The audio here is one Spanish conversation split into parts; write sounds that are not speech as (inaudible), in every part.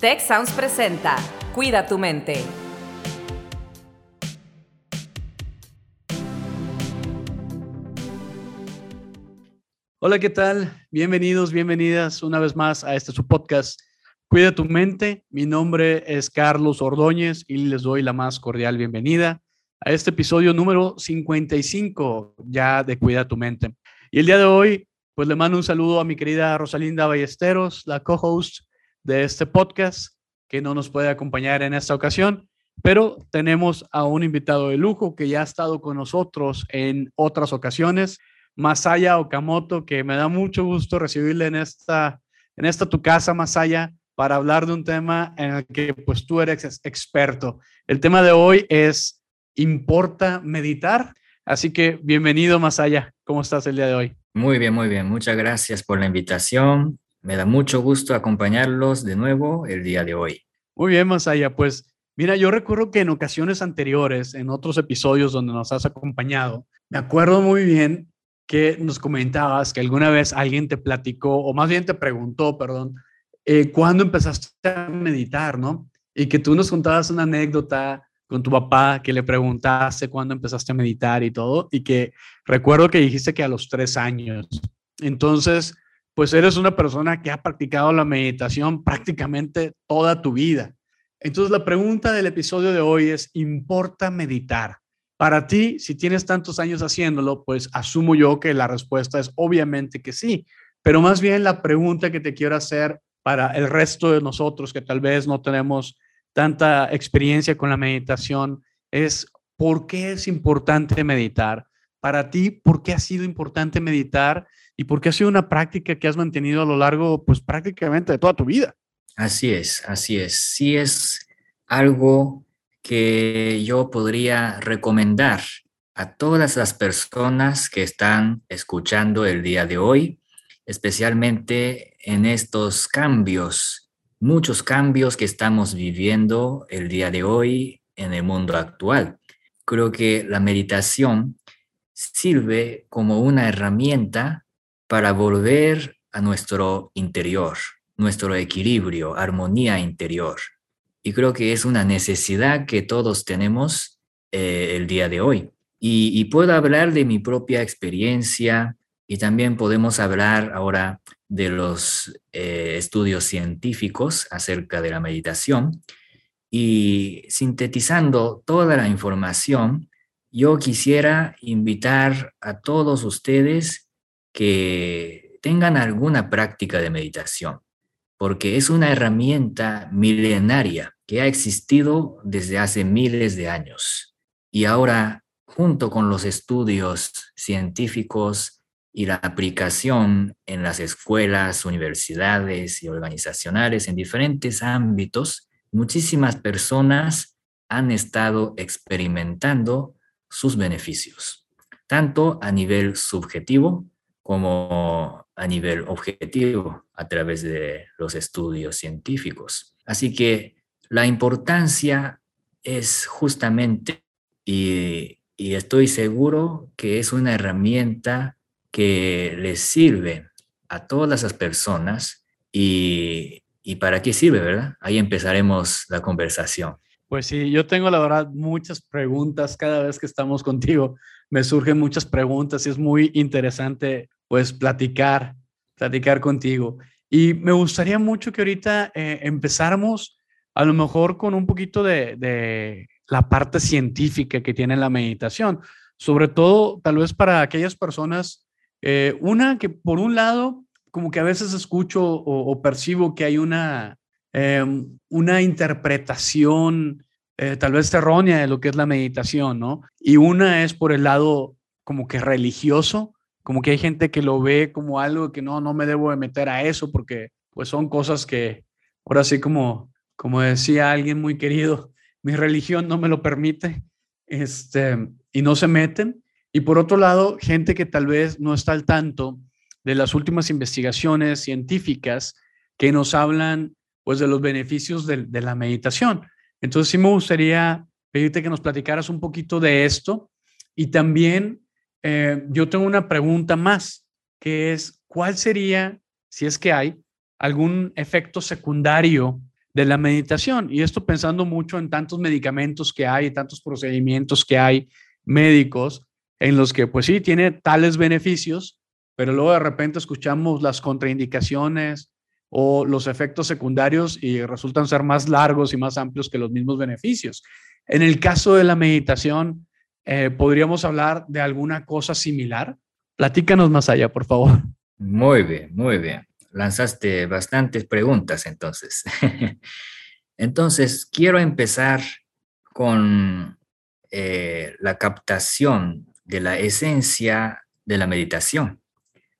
Tech Sounds presenta Cuida tu mente. Hola, ¿qué tal? Bienvenidos, bienvenidas una vez más a este su podcast Cuida tu mente. Mi nombre es Carlos Ordóñez y les doy la más cordial bienvenida a este episodio número 55 ya de Cuida tu mente. Y el día de hoy, pues le mando un saludo a mi querida Rosalinda Ballesteros, la co-host de este podcast, que no nos puede acompañar en esta ocasión, pero tenemos a un invitado de lujo que ya ha estado con nosotros en otras ocasiones, Masaya Okamoto, que me da mucho gusto recibirle en esta, en esta tu casa, Masaya, para hablar de un tema en el que pues tú eres experto. El tema de hoy es, ¿importa meditar? Así que bienvenido, Masaya. ¿Cómo estás el día de hoy? Muy bien, muy bien. Muchas gracias por la invitación. Me da mucho gusto acompañarlos de nuevo el día de hoy. Muy bien, Masaya. Pues mira, yo recuerdo que en ocasiones anteriores, en otros episodios donde nos has acompañado, me acuerdo muy bien que nos comentabas que alguna vez alguien te platicó, o más bien te preguntó, perdón, eh, cuándo empezaste a meditar, ¿no? Y que tú nos contabas una anécdota con tu papá que le preguntaste cuándo empezaste a meditar y todo, y que recuerdo que dijiste que a los tres años. Entonces, pues eres una persona que ha practicado la meditación prácticamente toda tu vida. Entonces la pregunta del episodio de hoy es, ¿importa meditar? Para ti, si tienes tantos años haciéndolo, pues asumo yo que la respuesta es obviamente que sí, pero más bien la pregunta que te quiero hacer para el resto de nosotros que tal vez no tenemos tanta experiencia con la meditación es, ¿por qué es importante meditar? Para ti, ¿por qué ha sido importante meditar? y porque ha sido una práctica que has mantenido a lo largo, pues prácticamente de toda tu vida. Así es, así es. Sí es algo que yo podría recomendar a todas las personas que están escuchando el día de hoy, especialmente en estos cambios, muchos cambios que estamos viviendo el día de hoy en el mundo actual. Creo que la meditación sirve como una herramienta para volver a nuestro interior, nuestro equilibrio, armonía interior. Y creo que es una necesidad que todos tenemos eh, el día de hoy. Y, puedo hablar de mi propia experiencia y también podemos hablar ahora de los eh, estudios científicos acerca de la meditación. Y sintetizando toda la información, yo quisiera invitar a todos ustedes que tengan alguna práctica de meditación, porque es una herramienta milenaria que ha existido desde hace miles de años. Y ahora, junto con los estudios científicos y la aplicación en las escuelas, universidades y organizacionales en diferentes ámbitos, muchísimas personas han estado experimentando sus beneficios, tanto a nivel subjetivo como a nivel objetivo a través de los estudios científicos. Así que la importancia es justamente, y, estoy seguro que es una herramienta que les sirve a todas las personas y, y para qué sirve, ¿verdad? Ahí empezaremos la conversación. Pues sí, yo tengo la verdad muchas preguntas cada vez que estamos contigo. Me surgen muchas preguntas y es muy interesante pues platicar, platicar contigo. Y me gustaría mucho que ahorita eh, empezáramos a lo mejor con un poquito de, la parte científica que tiene la meditación, sobre todo tal vez para aquellas personas, eh, una que por un lado, como que a veces escucho o, percibo que hay una, em, una interpretación eh, tal vez errónea de lo que es la meditación, ¿no? Y una es por el lado como que religioso, como que hay gente que lo ve como algo que no, no me debo de meter a eso porque pues son cosas que, ahora sí como, como decía alguien muy querido, (laughs) mi religión no me lo permite, este, y no se meten. Y por otro lado, gente que tal vez no está al tanto de las últimas investigaciones científicas que nos hablan pues de los beneficios de, la meditación. Entonces sí me gustaría pedirte que nos platicaras un poquito de esto y también eh, yo tengo una pregunta más, que es, ¿cuál sería, si es que hay, algún efecto secundario de la meditación. Y esto pensando mucho en tantos medicamentos que hay, tantos procedimientos que hay médicos en los que pues sí tiene tales beneficios, pero luego de repente escuchamos las contraindicaciones o los efectos secundarios y resultan ser más largos y más amplios que los mismos beneficios. En el caso de la meditación, eh, ¿podríamos hablar de alguna cosa similar? Platícanos más allá, por favor. Muy bien, muy bien. Lanzaste bastantes preguntas entonces. (laughs) entonces, quiero empezar con eh, la captación de la esencia de la meditación,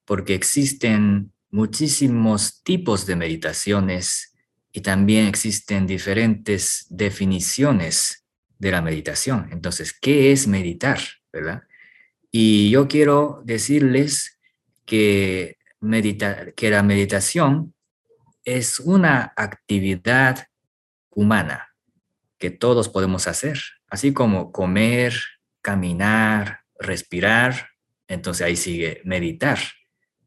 porque existen muchísimos tipos de meditaciones y también existen diferentes definiciones de la meditación. Entonces, ¿qué es meditar? ¿Verdad? Y yo quiero decirles que, que la meditación es una actividad humana que todos podemos hacer, así como comer, caminar, respirar, entonces ahí sigue meditar.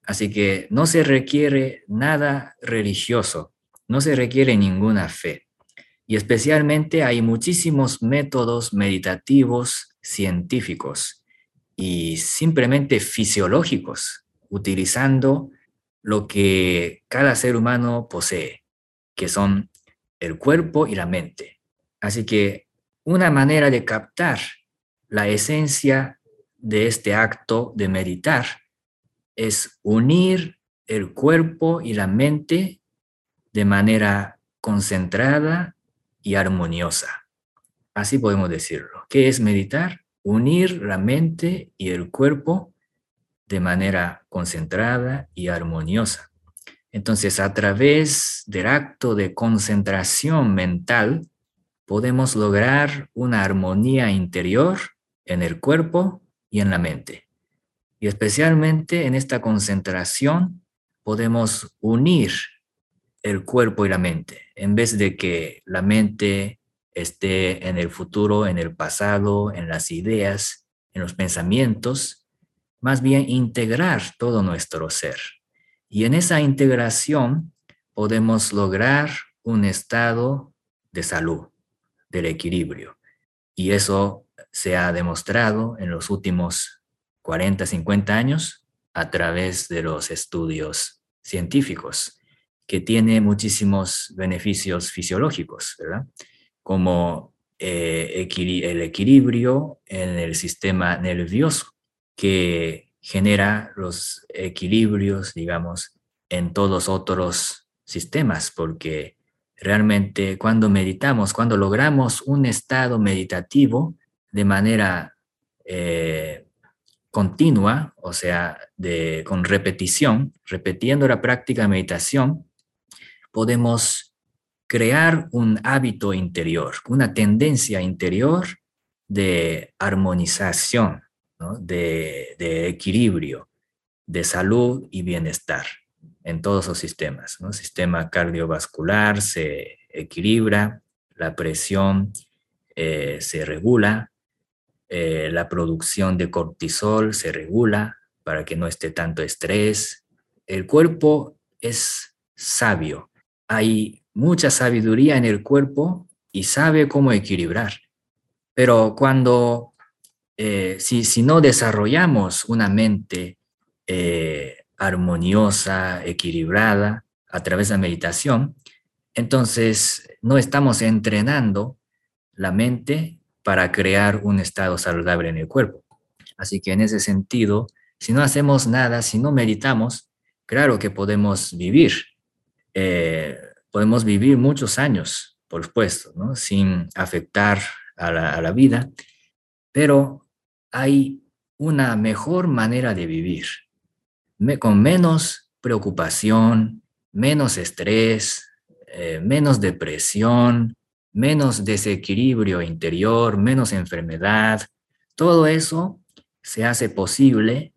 Así que no se requiere nada religioso, no se requiere ninguna fe. Y especialmente hay muchísimos métodos meditativos científicos y simplemente fisiológicos, utilizando lo que cada ser humano posee, que son el cuerpo y la mente. Así que una manera de captar la esencia de este acto de meditar es unir el cuerpo y la mente de manera concentrada y armoniosa. Así podemos decirlo. ¿Qué es meditar? Unir la mente y el cuerpo de manera concentrada y armoniosa. Entonces, a través del acto de concentración mental, podemos lograr una armonía interior en el cuerpo y en la mente. Y especialmente en esta concentración podemos unir el cuerpo y la mente, en vez de que la mente esté en el futuro, en el pasado, en las ideas, en los pensamientos, más bien integrar todo nuestro ser. Y en esa integración podemos lograr un estado de salud, del equilibrio. Y eso se ha demostrado en los últimos 40, 50 años a través de los estudios científicos, que tiene muchísimos beneficios fisiológicos, ¿verdad? Como eh, el equilibrio en el sistema nervioso, que genera los equilibrios, digamos, en todos otros sistemas, porque realmente cuando meditamos, cuando logramos un estado meditativo de manera eh, continua, o sea, con repetición, repitiendo la práctica de meditación, podemos crear un hábito interior, una tendencia interior de armonización, de, de, equilibrio, de salud y bienestar en todos los sistemas. El sistema cardiovascular se equilibra, la presión eh, se regula, eh, la producción de cortisol se regula para que no esté tanto estrés. El cuerpo es sabio. Hay mucha sabiduría en el cuerpo y sabe cómo equilibrar. Pero cuando, eh, si, si, no desarrollamos una mente eh, armoniosa, equilibrada a través de la meditación, entonces no estamos entrenando la mente para crear un estado saludable en el cuerpo. Así que en ese sentido, si no hacemos nada, si no meditamos, claro que podemos vivir, eh, podemos vivir muchos años, por supuesto, sin afectar a la, a la vida, pero hay una mejor manera de vivir, con menos preocupación, menos estrés, eh, menos depresión, menos desequilibrio interior, menos enfermedad. Todo eso se hace posible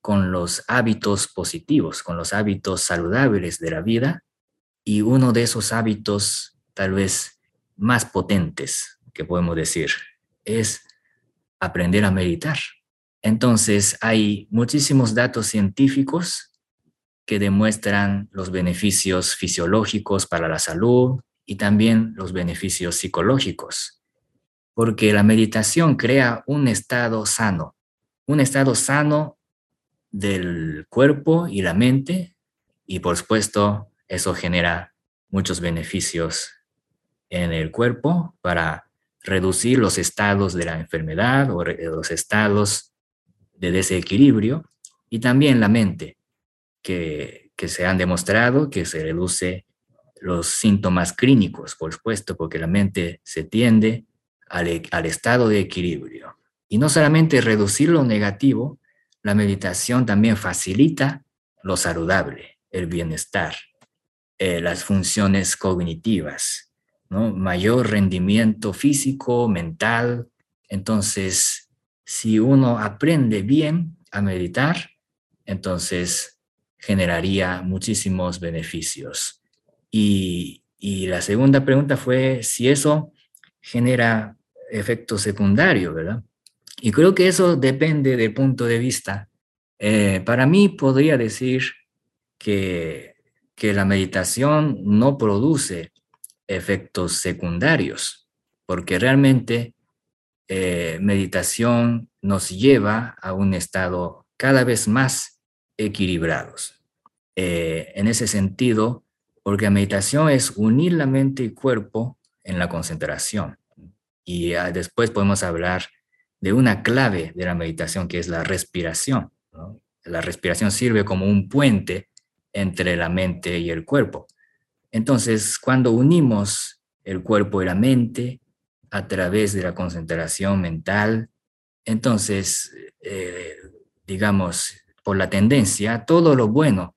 con los hábitos positivos, con los hábitos saludables de la vida y uno de esos hábitos tal vez más potentes que podemos decir es aprender a meditar. Entonces hay muchísimos datos científicos que demuestran los beneficios fisiológicos para la salud, y también los beneficios psicológicos, porque la meditación crea un estado sano, un estado sano del cuerpo y la mente, y por supuesto eso genera muchos beneficios en el cuerpo para reducir los estados de la enfermedad o los estados de desequilibrio y también la mente, que, que se han demostrado que se reduce los síntomas clínicos, por supuesto, porque la mente se tiende al, e, al, estado de equilibrio. Y no solamente reducir lo negativo, la meditación también facilita lo saludable, el bienestar, eh, las funciones cognitivas, ¿no? mayor rendimiento físico, mental. Entonces, si uno aprende bien a meditar, entonces generaría muchísimos beneficios. Y, la segunda pregunta fue si eso genera efecto secundario, ¿verdad? Y creo que eso depende del punto de vista. Eh, para mí podría decir que, que la meditación no produce efectos secundarios, porque realmente eh, meditación nos lleva a un estado cada vez más equilibrados. Eh, en ese sentido, porque la meditación es unir la mente y cuerpo en la concentración. Y ah, después podemos hablar de una clave de la meditación que es la respiración. La respiración sirve como un puente entre la mente y el cuerpo. Entonces, cuando unimos el cuerpo y la mente a través de la concentración mental, entonces, eh, digamos, por la tendencia, todo lo bueno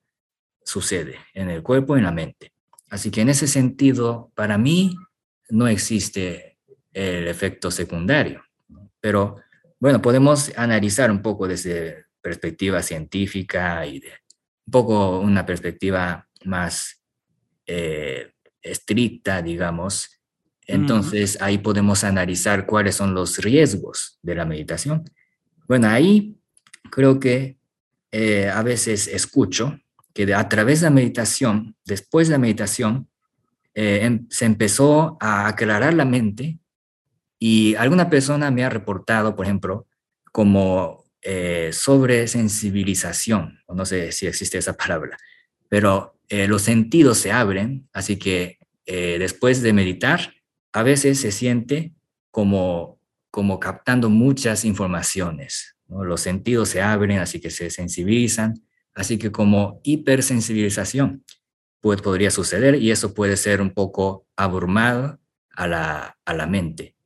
sucede en el cuerpo y en la mente. Así que en ese sentido, para mí, no existe el efecto secundario. Pero bueno, podemos analizar un poco desde perspectiva científica y de un poco una perspectiva más eh, estricta, digamos, entonces ahí podemos analizar cuáles son los riesgos de la meditación. Bueno, ahí creo que eh, a veces escucho que a través de la meditación, después de la meditación, eh, em, se empezó a aclarar la mente y alguna persona me ha reportado, por ejemplo, como eh, sobre sensibilización, no sé si existe esa palabra, pero eh, los sentidos se abren, así que eh, después de meditar, a veces se siente como, como captando muchas informaciones. Los sentidos se abren, así que se sensibilizan, así que como hipersensibilización pues, podría suceder y eso puede ser un poco abrumado a la, a la mente.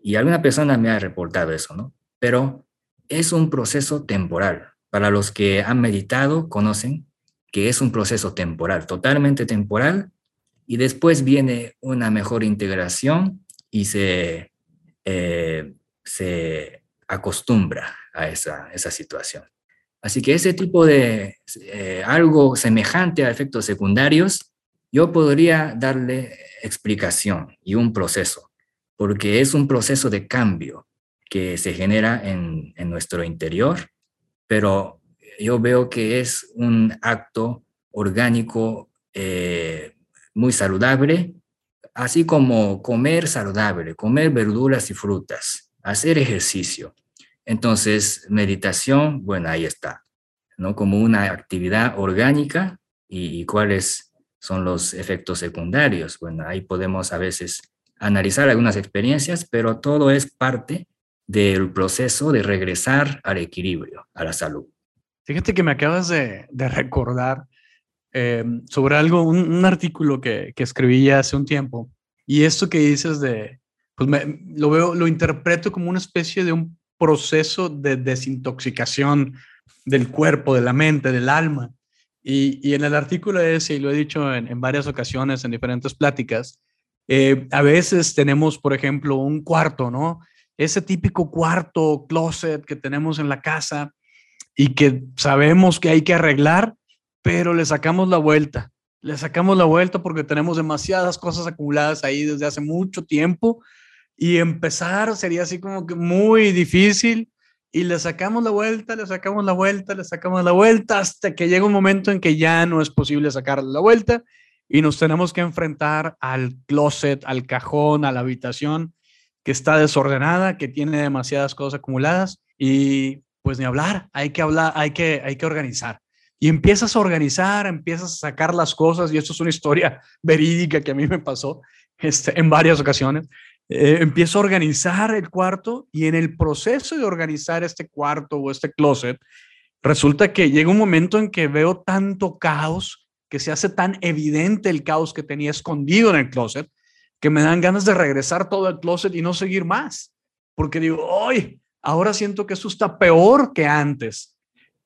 Y alguna persona me ha reportado eso, ¿no? Pero es un proceso temporal. Para los que han meditado, conocen que es un proceso temporal, totalmente temporal, y después viene una mejor integración y se, eh, se acostumbra a esa, esa, situación. Así que ese tipo de eh, algo semejante a efectos secundarios, yo podría darle explicación y un proceso, porque es un proceso de cambio que se genera en, nuestro interior, pero yo veo que es un acto orgánico eh, muy saludable, así como comer saludable, comer verduras y frutas, hacer ejercicio. Entonces, meditación, bueno, ahí está, ¿no? Como una actividad orgánica y, y cuáles son los efectos secundarios. Bueno, ahí podemos a veces analizar algunas experiencias, pero todo es parte del proceso de regresar al equilibrio, a la salud. Fíjate que me acabas de, recordar eh, sobre algo, un, artículo que, que, escribí ya hace un tiempo. Y esto que dices de, pues lo veo, lo interpreto como una especie de un proceso de desintoxicación del cuerpo, de la mente, del alma. Y, y en el artículo ese, y lo he dicho en, en varias ocasiones, en diferentes pláticas, eh, a veces tenemos, por ejemplo, un cuarto, ¿no? Ese típico cuarto, closet que tenemos en la casa, y que sabemos que hay que arreglar, pero le sacamos la vuelta. Le sacamos la vuelta porque tenemos demasiadas cosas acumuladas ahí desde hace mucho tiempo y empezar sería así como que muy difícil y le sacamos la vuelta, le sacamos la vuelta, le sacamos la vuelta hasta que llega un momento en que ya no es posible sacar la vuelta y nos tenemos que enfrentar al closet, al cajón, a la habitación que está desordenada, que tiene demasiadas cosas acumuladas y pues ni hablar, hay que hablar, hay que, hay que organizar. Y empiezas a organizar, empiezas a sacar las cosas, y esto es una historia (laughs) verídica que a mí me pasó este, en varias ocasiones. Eh, empiezo a organizar el cuarto y en el proceso de organizar este cuarto o este closet, resulta que llega un momento en que veo tanto caos, que se hace tan evidente el caos que tenía escondido en el closet, que me dan ganas de regresar todo al closet y no seguir más. Porque digo, hoy, ahora siento que esto está peor que antes.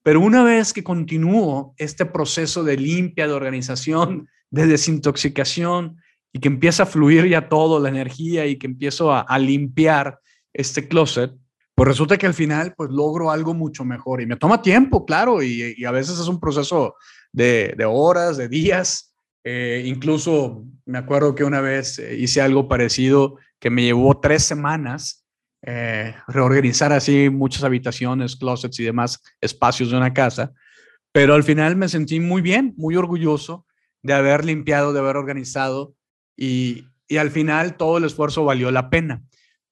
Pero una vez que continúo este proceso de limpia, de organización, de desintoxicación y que empieza a fluir ya todo, la energía y que empiezo a, limpiar este closet, pues resulta que al final pues logro algo mucho mejor y me toma tiempo, claro, y, a veces es un proceso de, horas, de días. Eh, incluso me acuerdo que una vez eh, hice algo parecido que me llevó tres semanas eh, reorganizar así muchas habitaciones, closets y demás espacios de una casa. Pero al final me sentí muy bien, muy orgulloso de haber limpiado, de haber organizado y, y al final todo el esfuerzo valió la pena.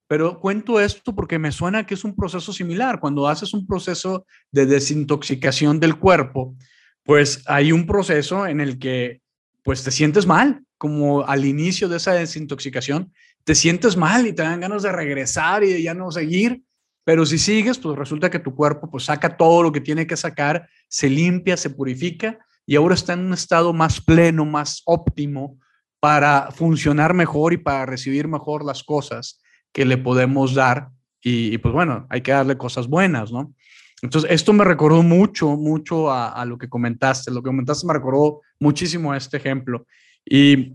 Pero cuento esto porque me suena que es un proceso similar. Cuando haces un proceso de desintoxicación del cuerpo, pues hay un proceso en el que pues te sientes mal, como al inicio de esa desintoxicación, te sientes mal y te dan ganas de regresar y de ya no seguir, pero si sigues, pues resulta que tu cuerpo pues saca todo lo que tiene que sacar, se limpia, se purifica y ahora está en un estado más pleno, más óptimo para funcionar mejor y para recibir mejor las cosas que le podemos dar y, pues bueno, hay que darle cosas buenas, ¿no? Entonces, esto me recordó mucho, mucho a, lo que comentaste. Lo que comentaste me recordó muchísimo a este ejemplo. Y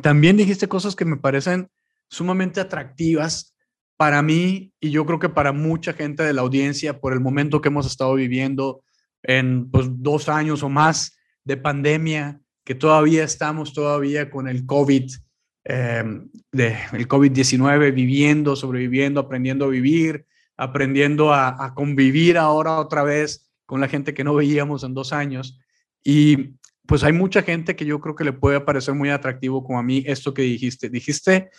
también dijiste cosas que me parecen sumamente atractivas para mí y yo creo que para mucha gente de la audiencia por el momento que hemos estado viviendo en pues, dos años o más de pandemia, que todavía estamos todavía con el COVID, em, de, el COVID-19, viviendo, sobreviviendo, aprendiendo a vivir, aprendiendo a, a convivir ahora otra vez con la gente que no veíamos en dos años. Y pues hay mucha gente que yo creo que le puede parecer muy atractivo como a mí esto que dijiste. Dijiste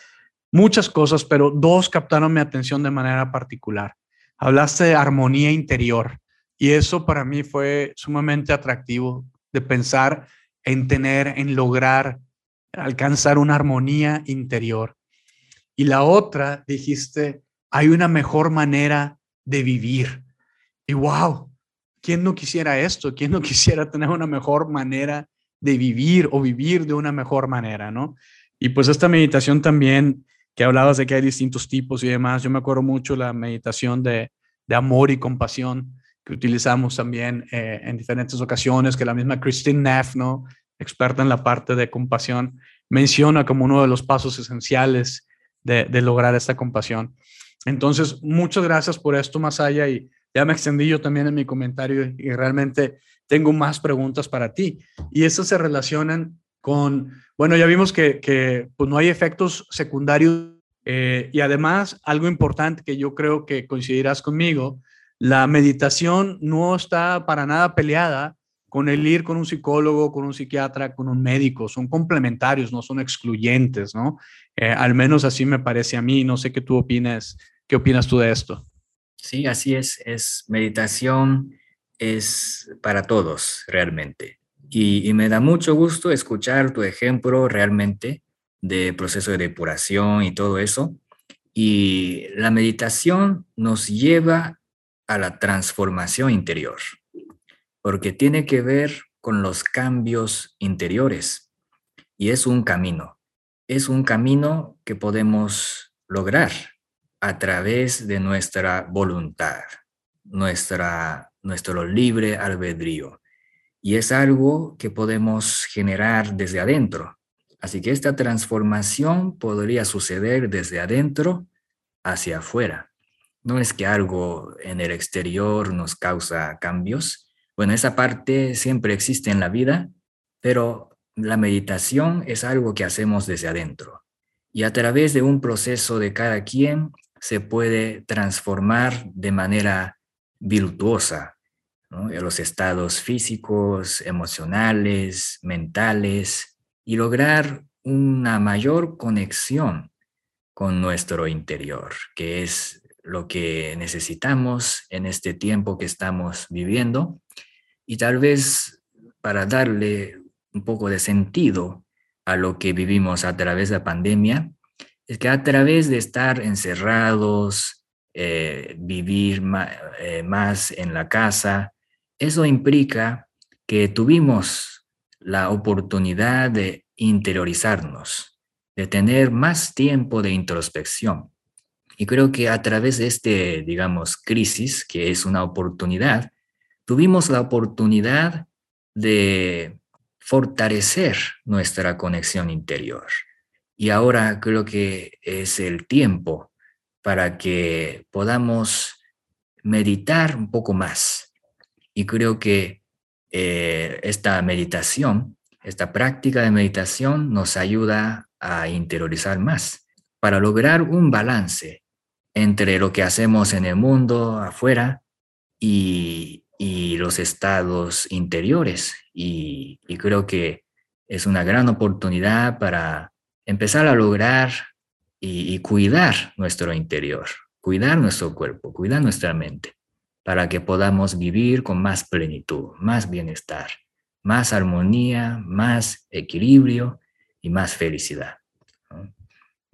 muchas cosas, pero dos captaron mi atención de manera particular. Hablaste de armonía interior y eso para mí fue sumamente atractivo de pensar en tener, en lograr alcanzar una armonía interior. Y la otra, dijiste, hay una mejor manera de vivir. Y wow, ¿quién no quisiera esto? ¿Quién no (laughs) quisiera tener una mejor manera de vivir o vivir de una mejor manera, no? Y pues esta meditación también que hablabas de que hay distintos tipos y demás. Yo me acuerdo mucho la meditación de, de amor y compasión que utilizamos también eh, en diferentes ocasiones, que la misma Christine Neff, ¿no? experta en la parte de compasión, menciona como uno de los pasos esenciales de, de lograr esta compasión. Entonces, muchas gracias por esto, Masaya, y ya me extendí yo también en mi comentario y realmente tengo más preguntas para ti. Y estas se relacionan con, bueno, ya vimos que, que pues no hay efectos secundarios eh, y además algo importante que yo creo que coincidirás conmigo, la meditación no está para nada peleada con el ir con un psicólogo, con un psiquiatra, con un médico, son complementarios, no son excluyentes, ¿no? Eh, al menos así me parece a mí, no sé qué tú opinas, qué opinas tú de esto. Sí, así es, es meditación, es para todos realmente. Y, me da mucho gusto escuchar tu ejemplo realmente de proceso de depuración y todo eso. Y la meditación nos lleva a la transformación interior, porque tiene que ver con los cambios interiores. Y es un camino, es un camino que podemos lograr a través de nuestra voluntad, nuestra, nuestro libre albedrío y es algo que podemos generar desde adentro. Así que esta transformación podría suceder desde adentro hacia afuera. No es que algo en el exterior nos causa cambios. Bueno, esa parte siempre existe en la vida, pero la meditación es algo que hacemos desde adentro. Y a través de un proceso de cada quien se puede transformar de manera virtuosa los estados físicos, emocionales, mentales, y lograr una mayor conexión con nuestro interior, que es lo que necesitamos en este tiempo que estamos viviendo y tal vez para darle un poco de sentido a lo que vivimos a través de la pandemia, es que a través de estar encerrados, eh, vivir eh, más en la casa, eso implica que tuvimos la oportunidad de interiorizarnos, de tener más tiempo de introspección. Y creo que a través de este, digamos, crisis, que es una oportunidad, tuvimos la oportunidad de fortalecer nuestra conexión interior. Y ahora creo que es el tiempo para que podamos meditar un poco más. Y creo que eh, esta meditación, esta práctica de meditación nos ayuda a interiorizar más para lograr un balance entre lo que hacemos en el mundo afuera y, los estados interiores. Y, y creo que es una gran oportunidad para empezar a lograr y, cuidar nuestro interior, cuidar nuestro cuerpo, cuidar nuestra mente, para que podamos vivir con más plenitud, más bienestar, más armonía, más equilibrio y más felicidad.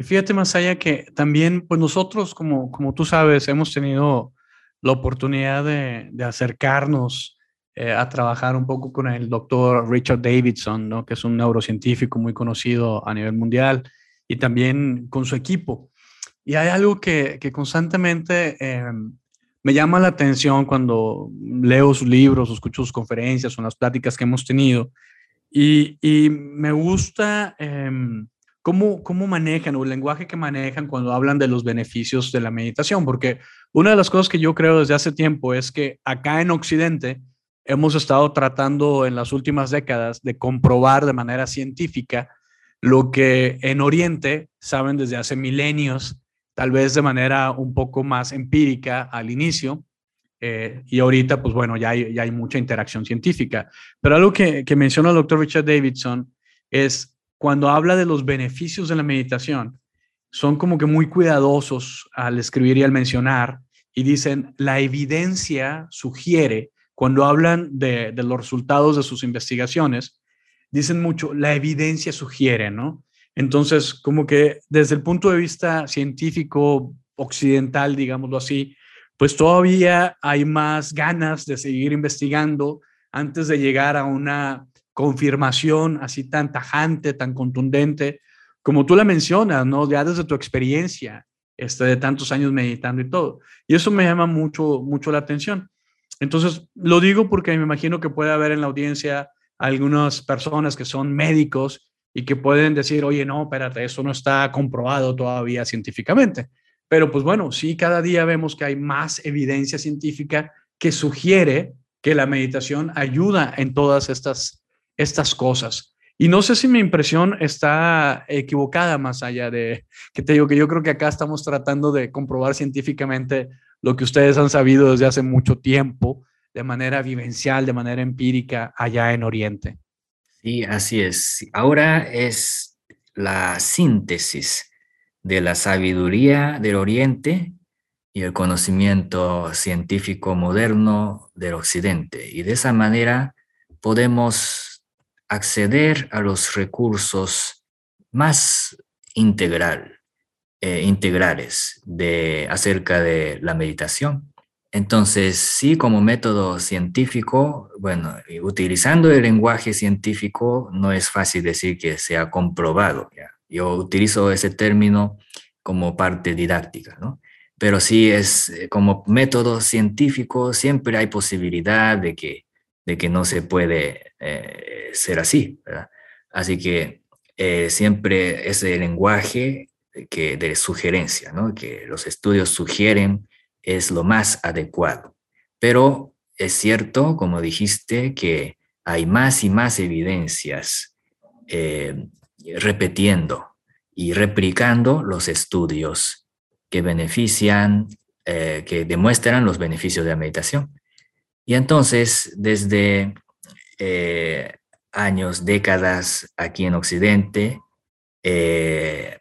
Y fíjate más allá que también, pues nosotros, como, como tú sabes, hemos tenido la oportunidad de, de acercarnos eh, a trabajar un poco con el doctor Richard Davidson, ¿no? que es un neurocientífico muy conocido a nivel mundial, y también con su equipo. Y hay algo que, que constantemente eh, me llama la atención cuando leo sus libros, o escucho sus conferencias o las pláticas que hemos tenido, y, y me gusta em, cómo, cómo manejan o el lenguaje que manejan cuando hablan de los beneficios de la meditación, porque una de las cosas que yo creo desde hace tiempo es que acá en Occidente, hemos estado tratando en las últimas décadas de comprobar de manera científica lo que en Oriente saben desde hace milenios, tal vez de manera un poco más empírica al inicio, eh, y ahorita, pues bueno, ya hay, ya hay mucha interacción científica. Pero algo que, que menciona el doctor Richard Davidson es cuando habla de los beneficios de la meditación, son como que muy cuidadosos al escribir y al mencionar, y dicen, la evidencia sugiere cuando hablan de, los resultados de sus investigaciones, dicen mucho, la evidencia sugiere, ¿no? Entonces, como que desde el punto de vista científico occidental, digámoslo así, pues todavía hay más ganas de seguir investigando antes de llegar a una confirmación así tan tajante, tan contundente, como tú la mencionas, ¿no? Ya desde tu experiencia, este, de tantos años meditando y todo. Y eso me llama mucho, mucho la atención. Entonces, lo digo porque me imagino que puede haber en la audiencia algunas personas que son médicos y que pueden decir, oye, no, espérate, eso no está comprobado todavía científicamente. Pero pues bueno, sí, cada día vemos que hay más evidencia científica que sugiere que la meditación ayuda en todas estas, estas cosas. Y no sé si mi impresión está equivocada más allá de que te digo que yo creo que acá estamos tratando de comprobar científicamente lo que ustedes han sabido desde hace mucho tiempo, de manera vivencial, de manera empírica, allá en Oriente. Sí, así es. Ahora es la síntesis de la sabiduría del Oriente y el conocimiento científico moderno del Occidente. Y de esa manera podemos acceder a los recursos más integral, eh, integrales de, acerca de la meditación. Entonces, sí, como método científico, bueno, utilizando el lenguaje científico, no es fácil decir que sea comprobado. Yo utilizo ese término como parte didáctica, ¿no? Pero sí es eh, como método científico, siempre hay posibilidad de que, de que no se puede eh, ser así. Así que siempre ese lenguaje que, de sugerencia, ¿no? que los estudios sugieren es lo más adecuado. Pero es cierto, como dijiste, que hay más y más evidencias eh, repitiendo y replicando los estudios que benefician, eh, que demuestran los beneficios de la meditación. Y entonces, desde eh, años, décadas aquí en Occidente, eh,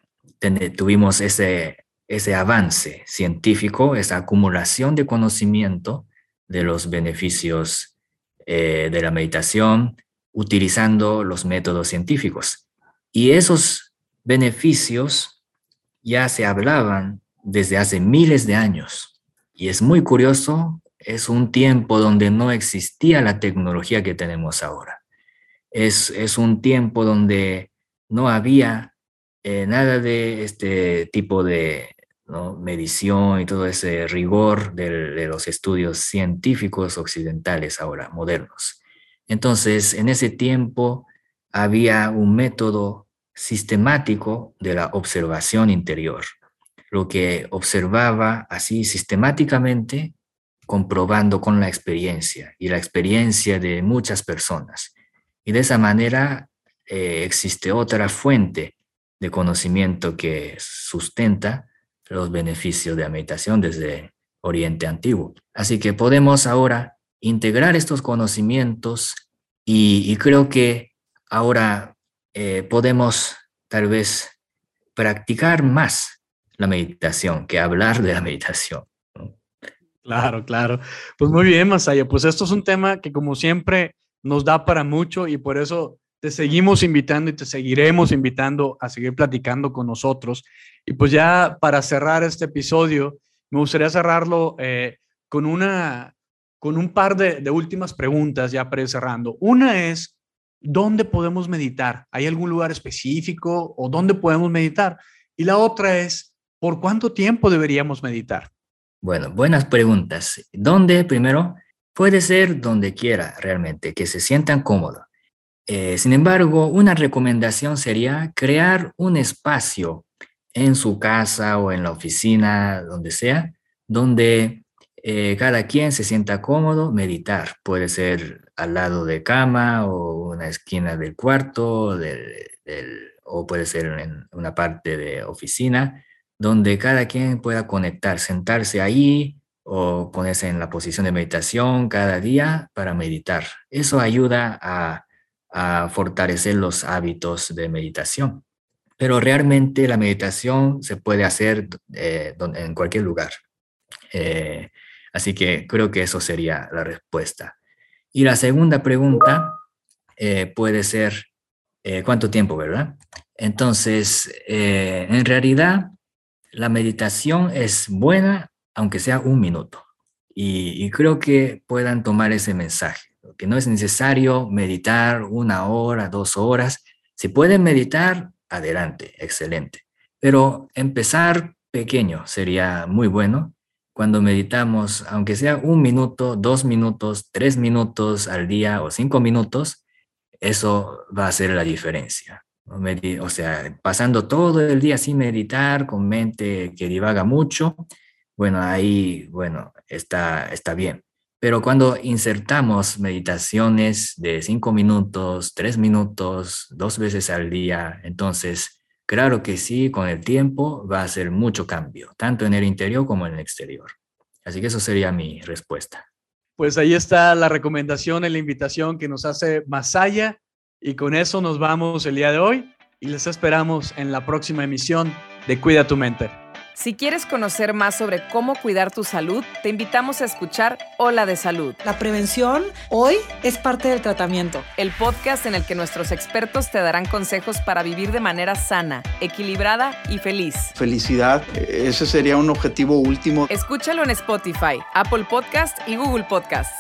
tuvimos ese, ese avance científico, esa acumulación de conocimiento de los beneficios eh, de la meditación utilizando los métodos científicos. Y esos beneficios ya se hablaban desde hace miles de años. Y es muy curioso, es un tiempo donde no existía la tecnología que tenemos ahora. Es, es un tiempo donde no había eh, nada de este tipo de medición y todo ese rigor de, los estudios científicos occidentales ahora, modernos. Entonces, en ese tiempo había un método sistemático de la observación interior, lo que observaba así sistemáticamente, comprobando con la experiencia y la experiencia de muchas personas. Y de esa manera eh, existe otra fuente de conocimiento que sustenta los beneficios de la meditación desde Oriente Antiguo. Así que podemos ahora integrar estos conocimientos y, creo que ahora eh, podemos tal vez practicar más la meditación que hablar de la meditación. Claro, claro. Pues muy bien, Masaya. Pues esto es un tema que como siempre nos da para mucho y por eso te seguimos invitando y te seguiremos invitando a seguir platicando con nosotros. Y pues ya para cerrar este episodio, me gustaría cerrarlo eh, con, una, con un par de, últimas preguntas ya para ir. Una es, ¿dónde podemos meditar? ¿Hay algún lugar específico o dónde podemos meditar? Y la otra es, ¿por cuánto tiempo deberíamos meditar? Bueno, buenas preguntas. ¿Dónde? Primero, puede ser donde quiera realmente, que se sientan cómodos. Eh, sin embargo, una recomendación sería crear un espacio en su casa o en la oficina, donde sea, donde eh, cada quien se sienta cómodo, meditar. Puede ser al lado de cama o una esquina del cuarto, o puede ser en una parte de oficina, donde cada quien pueda conectar, sentarse ahí o ponerse en la posición de meditación cada día para meditar. Eso ayuda a fortalecer los hábitos de meditación. Pero realmente la meditación se puede hacer eh, en cualquier lugar. Eh, así que creo que eso sería la respuesta. Y la segunda pregunta eh, puede ser, ¿cuánto tiempo, verdad? Entonces, en realidad, la meditación es buena, aunque sea un minuto. y creo que puedan tomar ese mensaje que no es necesario meditar una hora, dos horas. Si pueden meditar, adelante, excelente. Pero empezar pequeño sería muy bueno. Cuando meditamos, aunque sea un minuto, dos minutos, tres minutos al día o cinco minutos, eso va a hacer la diferencia. O sea, pasando todo el día sin meditar, con mente que divaga mucho, bueno, ahí, bueno, está, está bien. Pero cuando insertamos meditaciones de cinco minutos, tres minutos, dos veces al día, entonces, claro que sí, con el tiempo va a hacer mucho cambio, tanto en el interior como en el exterior. Así que eso sería mi respuesta. Pues ahí está la recomendación y la invitación que nos hace Masaya. Y con eso nos vamos el día de hoy y les esperamos en la próxima emisión de Cuida tu mente. Si quieres conocer más sobre cómo cuidar tu salud, te invitamos a escuchar Hola de Salud. La prevención hoy es parte del tratamiento. El podcast en el que nuestros expertos te darán consejos para vivir de manera sana, equilibrada y feliz. Felicidad, ese sería un objetivo último. Escúchalo en Spotify, Apple Podcast y Google Podcast.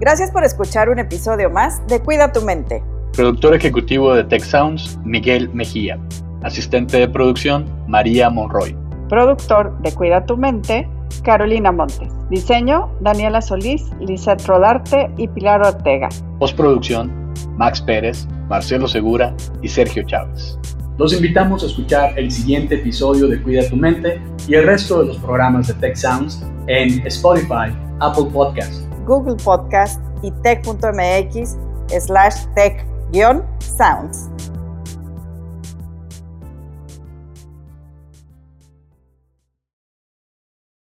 Gracias por escuchar un episodio más de Cuida tu mente. Productor ejecutivo de Tech Sounds, Miguel Mejía. Asistente de producción, María Monroy. Productor de Cuida tu Mente, Carolina Montes. Diseño, Daniela Solís, Lizeth Rodarte y Pilar Ortega. Postproducción, Max Pérez, Marcelo Segura y Sergio Chávez. Los invitamos a escuchar el siguiente episodio de Cuida tu Mente y el resto de los programas de Tech Sounds en Spotify, Apple Podcast, Google Podcast y tech.mx slash tech-sounds.